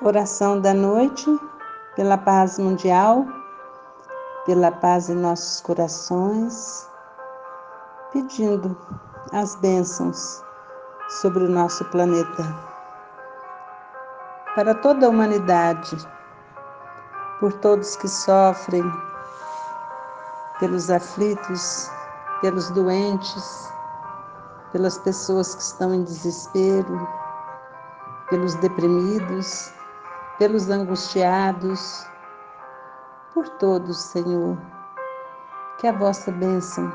Oração da noite pela paz mundial, pela paz em nossos corações, pedindo as bênçãos sobre o nosso planeta. Para toda a humanidade, por todos que sofrem, pelos aflitos, pelos doentes, pelas pessoas que estão em desespero, pelos deprimidos, pelos angustiados, por todos, Senhor. Que a vossa bênção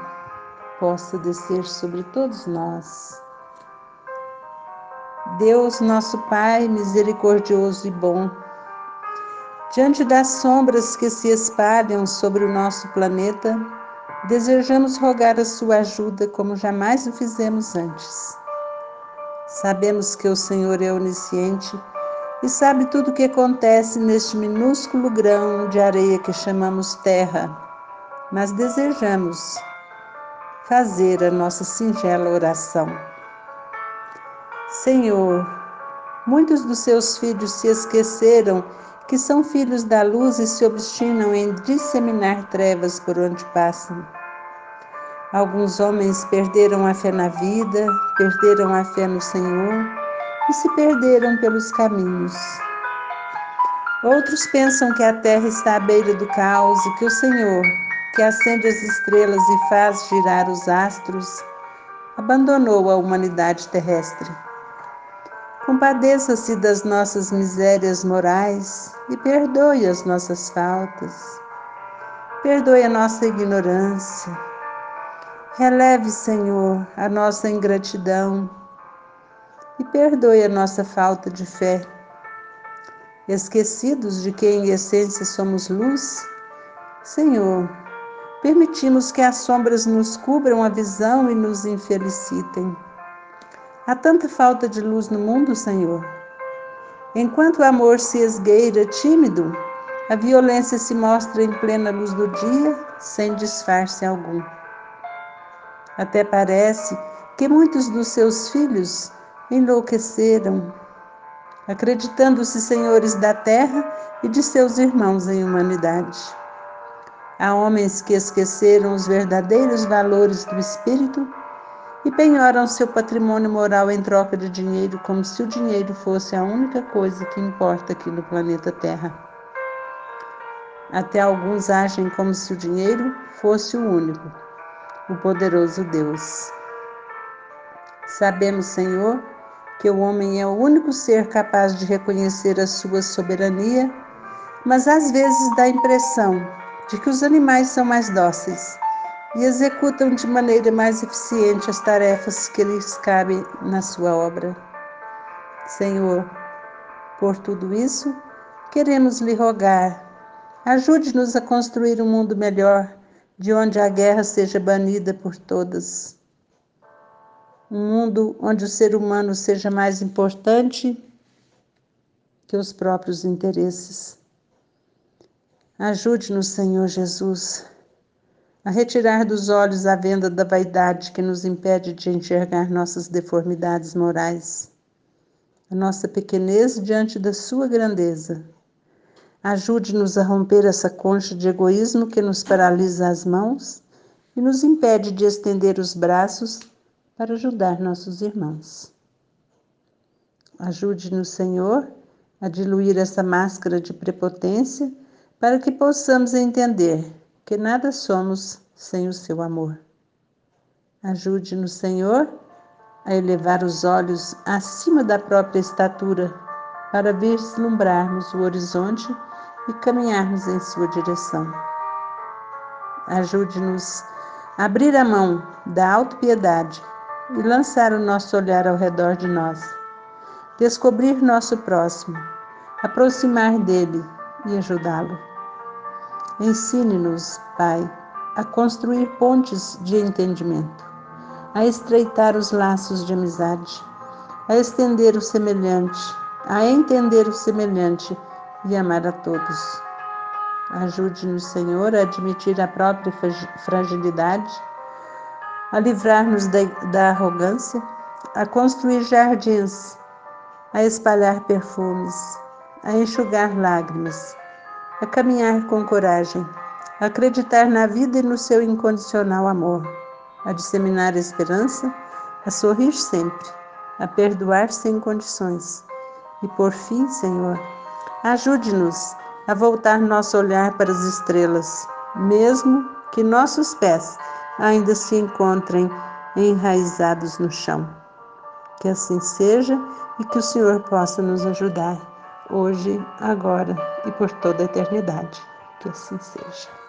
possa descer sobre todos nós. Deus, nosso Pai, misericordioso e bom, diante das sombras que se espalham sobre o nosso planeta, desejamos rogar a sua ajuda como jamais o fizemos antes. Sabemos que o Senhor é onisciente e sabe tudo o que acontece neste minúsculo grão de areia que chamamos terra, mas desejamos fazer a nossa singela oração. Senhor, muitos dos seus filhos se esqueceram que são filhos da luz e se obstinam em disseminar trevas por onde passam. Alguns homens perderam a fé na vida, perderam a fé no Senhor e se perderam pelos caminhos. Outros pensam que a terra está à beira do caos e que o Senhor, que acende as estrelas e faz girar os astros, abandonou a humanidade terrestre. Compadeça-se das nossas misérias morais e perdoe as nossas faltas. Perdoe a nossa ignorância. Releve, Senhor, a nossa ingratidão perdoe a nossa falta de fé. Esquecidos de que em essência somos luz, Senhor, permitimos que as sombras nos cubram a visão e nos infelicitem. Há tanta falta de luz no mundo, Senhor. Enquanto o amor se esgueira tímido, a violência se mostra em plena luz do dia, sem disfarce algum. Até parece que muitos dos seus filhos enlouqueceram, acreditando-se senhores da terra e de seus irmãos em humanidade. Há homens que esqueceram os verdadeiros valores do espírito e penhoram seu patrimônio moral em troca de dinheiro, como se o dinheiro fosse a única coisa que importa aqui no planeta Terra. Até alguns agem como se o dinheiro fosse o único, o poderoso Deus. Sabemos, Senhor, que o homem é o único ser capaz de reconhecer a sua soberania, mas às vezes dá a impressão de que os animais são mais dóceis e executam de maneira mais eficiente as tarefas que lhes cabem na sua obra. Senhor, por tudo isso, queremos lhe rogar, ajude-nos a construir um mundo melhor, de onde a guerra seja banida por todas um mundo onde o ser humano seja mais importante que os próprios interesses. Ajude-nos, Senhor Jesus, a retirar dos olhos a venda da vaidade que nos impede de enxergar nossas deformidades morais, a nossa pequenez diante da Sua grandeza. Ajude-nos a romper essa concha de egoísmo que nos paralisa as mãos e nos impede de estender os braços para ajudar nossos irmãos. Ajude-nos, Senhor, a diluir essa máscara de prepotência para que possamos entender que nada somos sem o seu amor. Ajude-nos, Senhor, a elevar os olhos acima da própria estatura para vislumbrarmos o horizonte e caminharmos em sua direção. Ajude-nos a abrir a mão da autopiedade e lançar o nosso olhar ao redor de nós, descobrir nosso próximo, aproximar dele e ajudá-lo. Ensine-nos, Pai, a construir pontes de entendimento, a estreitar os laços de amizade, a estender o semelhante, a entender o semelhante e amar a todos. Ajude-nos, Senhor, a admitir a própria fragilidade a livrar-nos da, arrogância, a construir jardins, a espalhar perfumes, a enxugar lágrimas, a caminhar com coragem, a acreditar na vida e no seu incondicional amor, a disseminar esperança, a sorrir sempre, a perdoar sem condições. E por fim, Senhor, ajude-nos a voltar nosso olhar para as estrelas, mesmo que nossos pés ainda se encontrem enraizados no chão. Que assim seja e que o Senhor possa nos ajudar hoje, agora e por toda a eternidade. Que assim seja.